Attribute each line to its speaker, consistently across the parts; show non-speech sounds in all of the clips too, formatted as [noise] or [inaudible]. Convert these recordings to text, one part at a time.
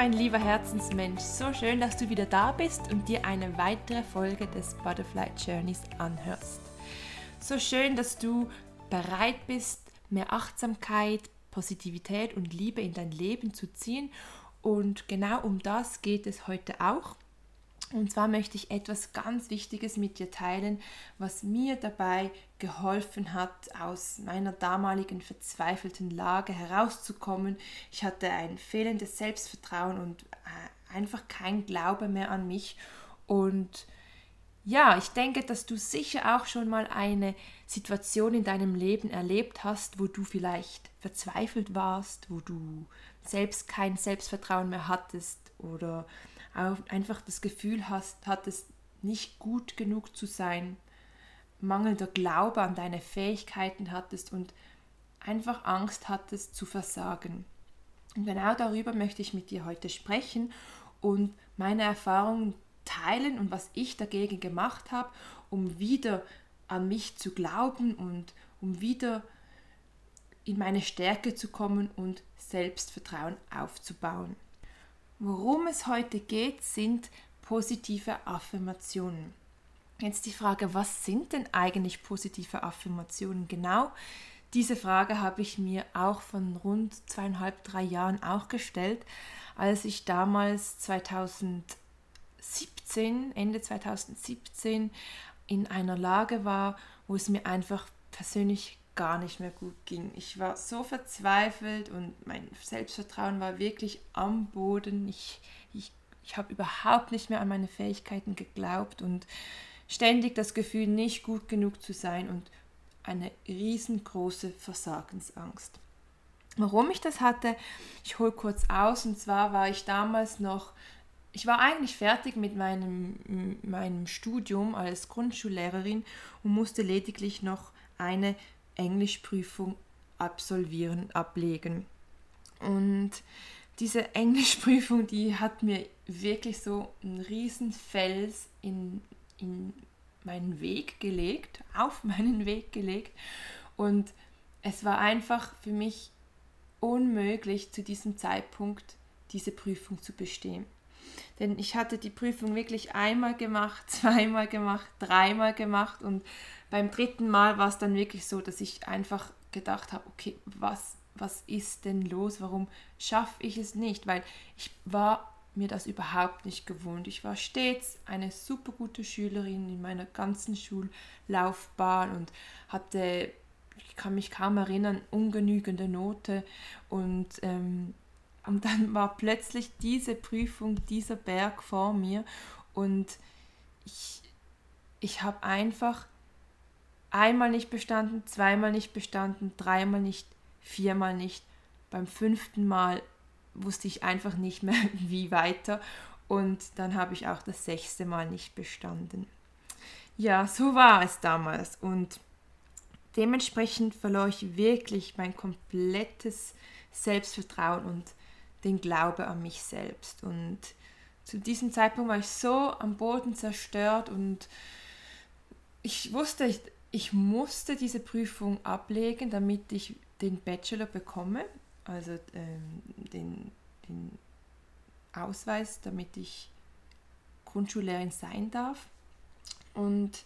Speaker 1: mein lieber Herzensmensch, so schön, dass du wieder da bist und dir eine weitere Folge des Butterfly Journeys anhörst. So schön, dass du bereit bist, mehr Achtsamkeit, Positivität und Liebe in dein Leben zu ziehen. Und genau um das geht es heute auch. Und zwar möchte ich etwas ganz Wichtiges mit dir teilen, was mir dabei geholfen hat, aus meiner damaligen verzweifelten Lage herauszukommen. Ich hatte ein fehlendes Selbstvertrauen und äh, einfach kein Glaube mehr an mich. Und ja, ich denke, dass du sicher auch schon mal eine Situation in deinem Leben erlebt hast, wo du vielleicht verzweifelt warst, wo du selbst kein Selbstvertrauen mehr hattest oder einfach das Gefühl hast, hattest, nicht gut genug zu sein, mangelnder Glaube an deine Fähigkeiten hattest und einfach Angst hattest zu versagen. Und genau darüber möchte ich mit dir heute sprechen und meine Erfahrungen teilen und was ich dagegen gemacht habe, um wieder an mich zu glauben und um wieder in meine Stärke zu kommen und Selbstvertrauen aufzubauen. Worum es heute geht, sind positive Affirmationen. Jetzt die Frage, was sind denn eigentlich positive Affirmationen genau? Diese Frage habe ich mir auch von rund zweieinhalb, drei Jahren auch gestellt, als ich damals 2000 2017, Ende 2017 in einer Lage war, wo es mir einfach persönlich gar nicht mehr gut ging. Ich war so verzweifelt und mein Selbstvertrauen war wirklich am Boden. Ich, ich, ich habe überhaupt nicht mehr an meine Fähigkeiten geglaubt und ständig das Gefühl, nicht gut genug zu sein und eine riesengroße Versagensangst. Warum ich das hatte, ich hole kurz aus und zwar war ich damals noch ich war eigentlich fertig mit meinem, meinem Studium als Grundschullehrerin und musste lediglich noch eine Englischprüfung absolvieren, ablegen. Und diese Englischprüfung, die hat mir wirklich so einen riesen Fels in, in meinen Weg gelegt, auf [laughs] meinen Weg gelegt. Und es war einfach für mich unmöglich, zu diesem Zeitpunkt diese Prüfung zu bestehen. Denn ich hatte die Prüfung wirklich einmal gemacht, [laughs] zweimal gemacht, dreimal gemacht und beim dritten Mal war es dann wirklich so, dass ich einfach gedacht habe, okay, was, was ist denn los? Warum schaffe ich es nicht? Weil ich war mir das überhaupt nicht gewohnt. Ich war stets eine super gute Schülerin in meiner ganzen Schullaufbahn und hatte, ich kann mich kaum erinnern, ungenügende Note und ähm, und dann war plötzlich diese Prüfung, dieser Berg vor mir und ich, ich habe einfach einmal nicht bestanden, zweimal nicht bestanden, dreimal nicht, viermal nicht. Beim fünften Mal wusste ich einfach nicht mehr, [laughs] wie weiter. Und dann habe ich auch das sechste Mal nicht bestanden. Ja, so war es damals. Und dementsprechend verlor ich wirklich mein komplettes Selbstvertrauen und den Glaube an mich selbst. Und zu diesem Zeitpunkt war ich so am Boden zerstört und ich wusste, ich, musste diese Prüfung ablegen, damit ich den Bachelor bekomme, also ähm, den, den Ausweis, damit ich Grundschullehrerin sein darf. Und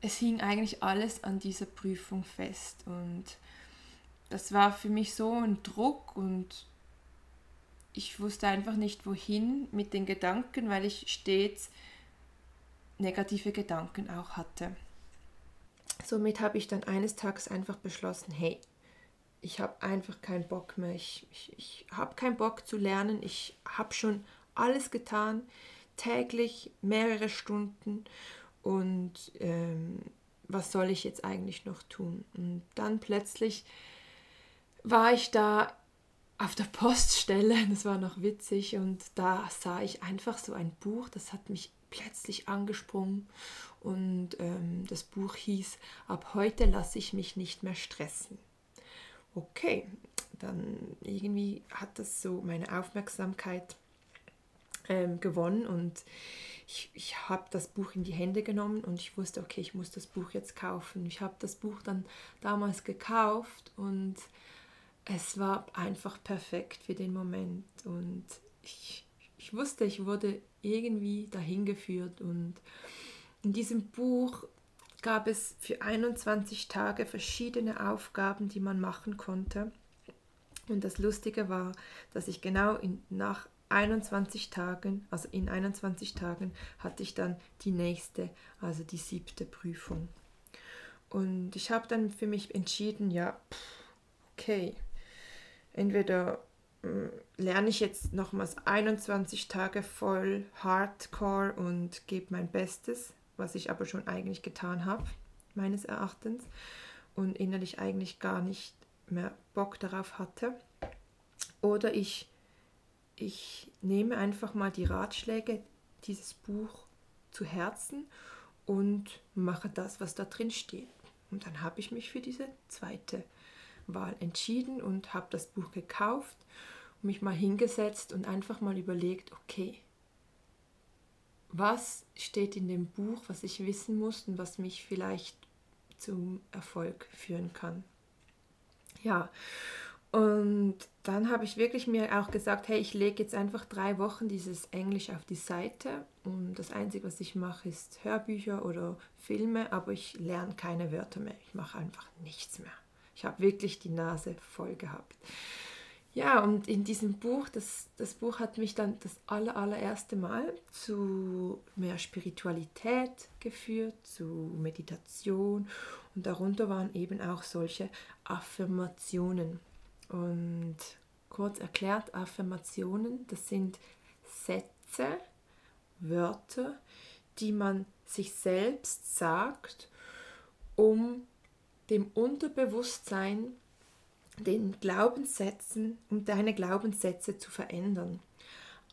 Speaker 1: es hing eigentlich alles an dieser Prüfung fest. Und das war für mich so ein Druck und ich wusste einfach nicht, wohin mit den Gedanken, weil ich stets negative Gedanken auch hatte. Somit habe ich dann eines Tages einfach beschlossen, hey, ich habe einfach keinen Bock mehr, ich, ich, ich habe keinen Bock zu lernen, ich habe schon alles getan, täglich mehrere Stunden. Und ähm, was soll ich jetzt eigentlich noch tun? Und dann plötzlich war ich da auf der Poststelle, [laughs] das war noch witzig, und da sah ich einfach so ein Buch, das hat mich plötzlich angesprungen und ähm, das Buch hieß Ab heute lasse ich mich nicht mehr stressen. Okay, dann irgendwie hat das so meine Aufmerksamkeit ähm, gewonnen und ich, ich habe das Buch in die Hände genommen und ich wusste, okay, ich muss das Buch jetzt kaufen. Ich habe das Buch dann damals gekauft und es war einfach perfekt für den Moment und ich, ich wusste, ich wurde irgendwie dahin geführt und in diesem Buch gab es für 21 Tage verschiedene Aufgaben, die man machen konnte. Und das Lustige war, dass ich genau in, nach 21 Tagen, also in 21 Tagen hatte ich dann die nächste, also die siebte Prüfung. Und ich habe dann für mich entschieden, ja, okay, entweder lerne ich jetzt nochmals 21 Tage voll Hardcore und gebe mein Bestes, was ich aber schon eigentlich getan habe, meines Erachtens, und innerlich eigentlich gar nicht mehr Bock darauf hatte. Oder ich, ich nehme einfach mal die Ratschläge dieses Buch zu Herzen und mache das, was da drin steht. Und dann habe ich mich für diese zweite Wahl entschieden und habe das Buch gekauft mich mal hingesetzt und einfach mal überlegt, okay, was steht in dem Buch, was ich wissen muss und was mich vielleicht zum Erfolg führen kann. Ja, und dann habe ich wirklich mir auch gesagt, hey, ich lege jetzt einfach drei Wochen dieses Englisch auf die Seite und das Einzige, was ich mache, ist Hörbücher oder Filme, aber ich lerne keine Wörter mehr. Ich mache einfach nichts mehr. Ich habe wirklich die Nase voll gehabt. Ja, und in diesem Buch, das, das Buch hat mich dann das aller, allererste Mal zu mehr Spiritualität geführt, zu Meditation und darunter waren eben auch solche Affirmationen. Und kurz erklärt, Affirmationen, das sind Sätze, Wörter, die man sich selbst sagt, um dem Unterbewusstsein, den Glaubenssätzen, um deine Glaubenssätze zu verändern.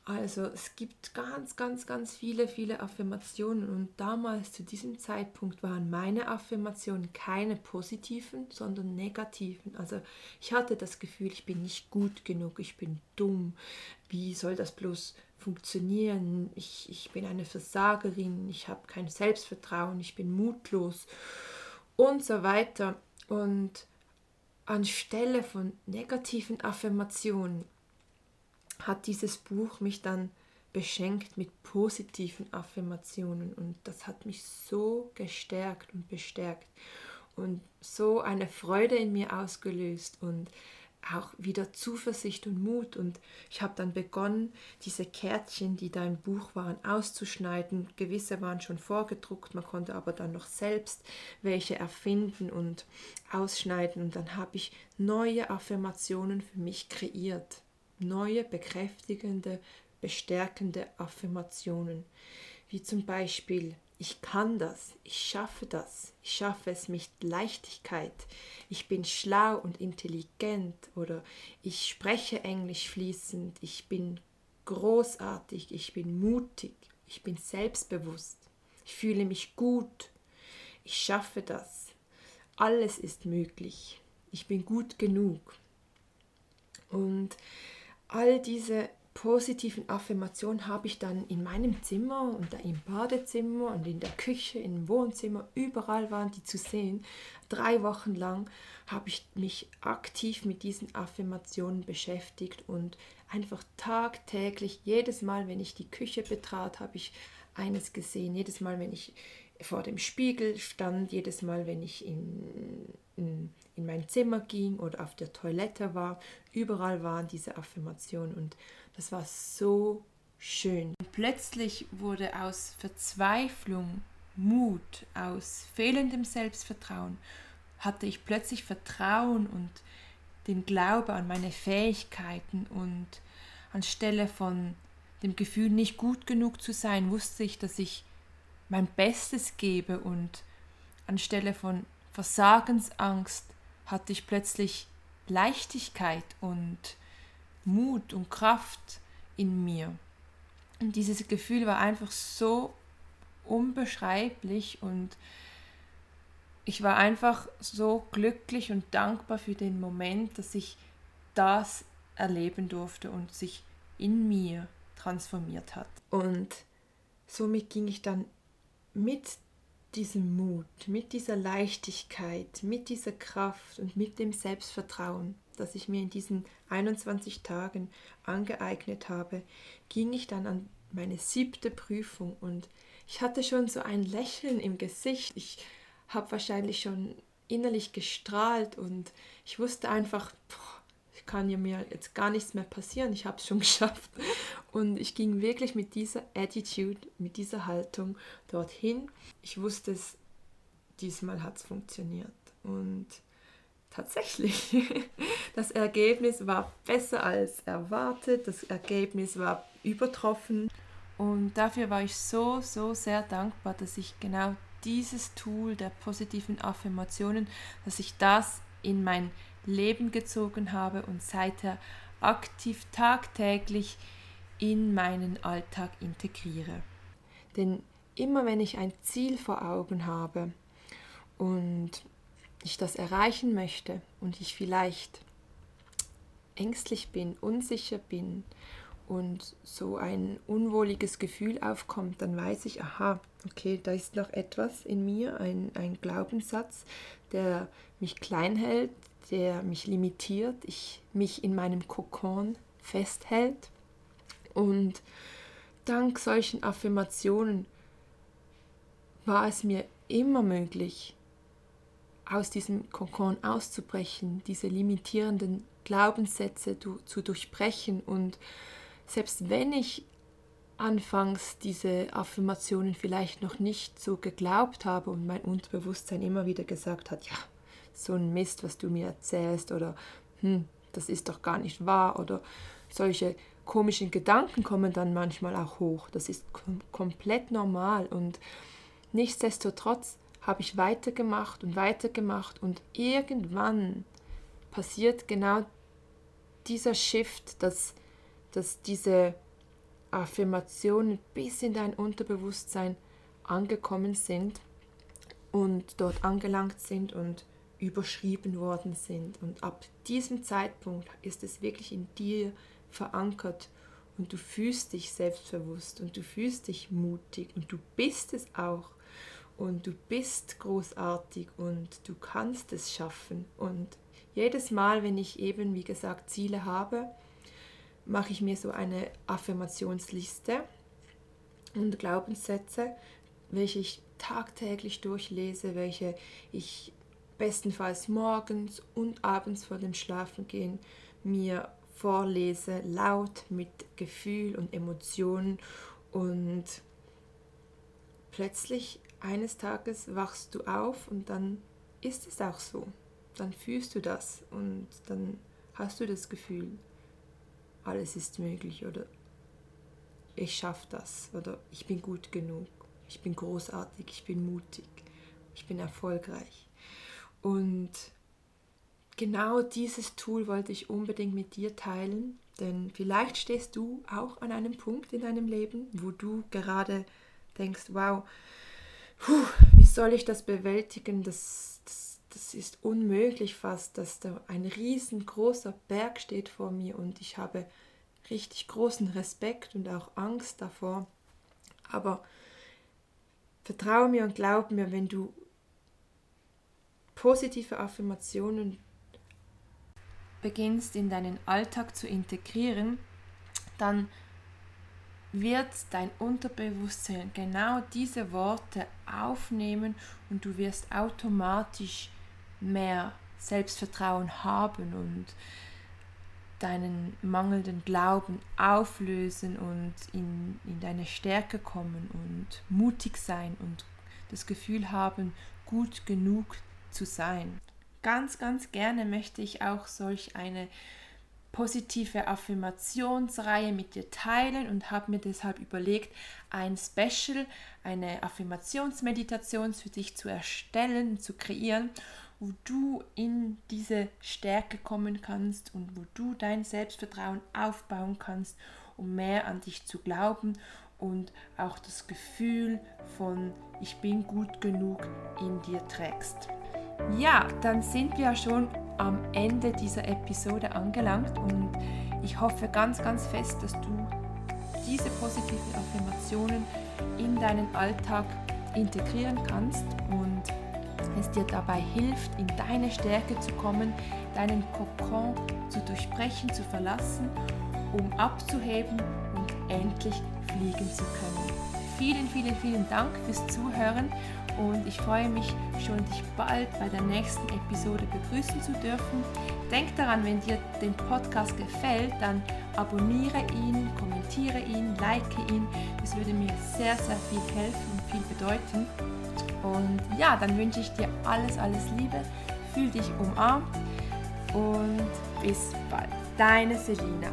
Speaker 1: Also es gibt ganz, ganz, ganz viele, viele Affirmationen und damals zu diesem Zeitpunkt waren meine Affirmationen keine positiven, sondern negativen. Also ich hatte das Gefühl, ich bin nicht gut genug, ich bin dumm. Wie soll das bloß funktionieren? Ich, ich bin eine Versagerin, ich habe kein Selbstvertrauen, ich bin mutlos und so weiter. Und anstelle von negativen Affirmationen hat dieses Buch mich dann beschenkt mit positiven Affirmationen und das hat mich so gestärkt und bestärkt und so eine Freude in mir ausgelöst und auch wieder Zuversicht und Mut. Und ich habe dann begonnen, diese Kärtchen, die da im Buch waren, auszuschneiden. Gewisse waren schon vorgedruckt, man konnte aber dann noch selbst welche erfinden und ausschneiden. Und dann habe ich neue Affirmationen für mich kreiert. Neue, bekräftigende, bestärkende Affirmationen. Wie zum Beispiel, ich kann das, ich schaffe das, ich schaffe es mit Leichtigkeit, ich bin schlau und intelligent oder ich spreche Englisch fließend, ich bin großartig, ich bin mutig, ich bin selbstbewusst, ich fühle mich gut, ich schaffe das, alles ist möglich, ich bin gut genug. Und all diese positiven Affirmationen habe ich dann in meinem Zimmer und im Badezimmer und in der Küche, im Wohnzimmer, überall waren die zu sehen. Drei Wochen lang habe ich mich aktiv mit diesen Affirmationen beschäftigt und einfach tagtäglich, jedes Mal, wenn ich die Küche betrat, habe ich eines gesehen. Jedes Mal, wenn ich vor dem Spiegel stand, jedes Mal, wenn ich in, in, in mein Zimmer ging oder auf der Toilette war, überall waren diese Affirmationen und das war so schön. Plötzlich wurde aus Verzweiflung Mut, aus fehlendem Selbstvertrauen, hatte ich plötzlich Vertrauen und den Glaube an meine Fähigkeiten und anstelle von dem Gefühl, nicht gut genug zu sein, wusste ich, dass ich mein Bestes gebe und anstelle von Versagensangst hatte ich plötzlich Leichtigkeit und Mut und Kraft in mir. Und dieses Gefühl war einfach so unbeschreiblich und ich war einfach so glücklich und dankbar für den Moment, dass ich das erleben durfte und sich in mir transformiert hat. Und somit ging ich dann mit diesem Mut, mit dieser Leichtigkeit, mit dieser Kraft und mit dem Selbstvertrauen, das ich mir in diesen 21 Tagen angeeignet habe, ging ich dann an meine siebte Prüfung und ich hatte schon so ein Lächeln im Gesicht. Ich habe wahrscheinlich schon innerlich gestrahlt und ich wusste einfach, boah, kann ja mir jetzt gar nichts mehr passieren, ich habe es schon [laughs] geschafft. Und ich ging wirklich mit dieser Attitude, mit dieser Haltung dorthin. Ich wusste es, diesmal hat es funktioniert. Und tatsächlich, [laughs] das Ergebnis war besser als erwartet, das Ergebnis war übertroffen. Und dafür war ich so, so sehr dankbar, dass ich genau dieses Tool der positiven Affirmationen, dass ich das in mein Leben gezogen habe und seither aktiv tagtäglich in meinen Alltag integriere. Denn immer wenn ich ein Ziel vor Augen habe und ich das erreichen möchte und ich vielleicht ängstlich bin, unsicher bin und so ein unwohliges Gefühl aufkommt, dann weiß ich, aha, okay, da ist noch etwas in mir, ein, ein Glaubenssatz, der mich klein hält, der mich limitiert, ich mich in meinem Kokon festhält. Und dank solchen Affirmationen war es mir immer möglich, aus diesem Kokon auszubrechen, diese limitierenden Glaubenssätze zu durchbrechen. Und selbst wenn ich anfangs diese Affirmationen vielleicht noch nicht so geglaubt habe und mein Unterbewusstsein immer wieder gesagt hat, ja, so ein Mist, was du mir erzählst oder hm, das ist doch gar nicht wahr oder solche komischen Gedanken kommen dann manchmal auch hoch. Das ist kom komplett normal und nichtsdestotrotz habe ich weitergemacht und weitergemacht und irgendwann passiert genau dieser Shift, dass, dass diese Affirmationen bis in dein Unterbewusstsein angekommen sind und dort angelangt sind und überschrieben worden sind. Und ab diesem Zeitpunkt ist es wirklich in dir verankert und du fühlst dich selbstbewusst und du fühlst dich mutig und du bist es auch und du bist großartig und du kannst es schaffen. Und jedes Mal, wenn ich eben, wie gesagt, Ziele habe, mache ich mir so eine Affirmationsliste und Glaubenssätze, welche ich tagtäglich durchlese, welche ich bestenfalls morgens und abends vor dem Schlafengehen mir vorlese, laut mit Gefühl und Emotionen und plötzlich eines Tages wachst du auf und dann ist es auch so. Dann fühlst du das und dann hast du das Gefühl, alles ist möglich oder ich schaffe das oder ich bin gut genug, ich bin großartig, ich bin mutig, ich bin erfolgreich. Und genau dieses Tool wollte ich unbedingt mit dir teilen, denn vielleicht stehst du auch an einem Punkt in deinem Leben, wo du gerade denkst, wow, puh, wie soll ich das bewältigen? Das, das, das ist unmöglich fast, dass da ein riesengroßer Berg steht vor mir und ich habe richtig großen Respekt und auch Angst davor. Aber vertraue mir und glaub mir, wenn du positive Affirmationen. Beginnst in deinen Alltag zu integrieren, dann wird dein Unterbewusstsein genau diese Worte aufnehmen und du wirst automatisch mehr Selbstvertrauen haben und deinen mangelnden Glauben auflösen und in, in deine Stärke kommen und mutig sein und das Gefühl haben, gut genug zu sein. Ganz, ganz gerne möchte ich auch solch eine positive Affirmationsreihe mit dir teilen und habe mir deshalb überlegt, ein Special, eine Affirmationsmeditation für dich zu erstellen, zu kreieren. wo du in diese Stärke kommen kannst und wo du dein Selbstvertrauen aufbauen kannst, um mehr an dich zu glauben und auch das Gefühl von ich bin gut genug in dir trägst. Ja, dann sind wir schon am Ende dieser Episode angelangt und ich hoffe ganz, ganz fest, dass du diese positiven Affirmationen in deinen Alltag integrieren kannst und es dir dabei hilft, in deine Stärke zu kommen, deinen Kokon zu durchbrechen, zu verlassen, um abzuheben und endlich fliegen zu können. Vielen, vielen, vielen Dank fürs Zuhören und ich freue mich schon, dich bald bei der nächsten Episode begrüßen zu dürfen. Denk daran, wenn dir den Podcast gefällt, dann abonniere ihn, kommentiere ihn, like ihn. Das würde mir sehr, sehr viel helfen und viel bedeuten. Und ja, dann wünsche ich dir alles, alles Liebe. Fühl dich umarmt und bis bald. Deine Selina.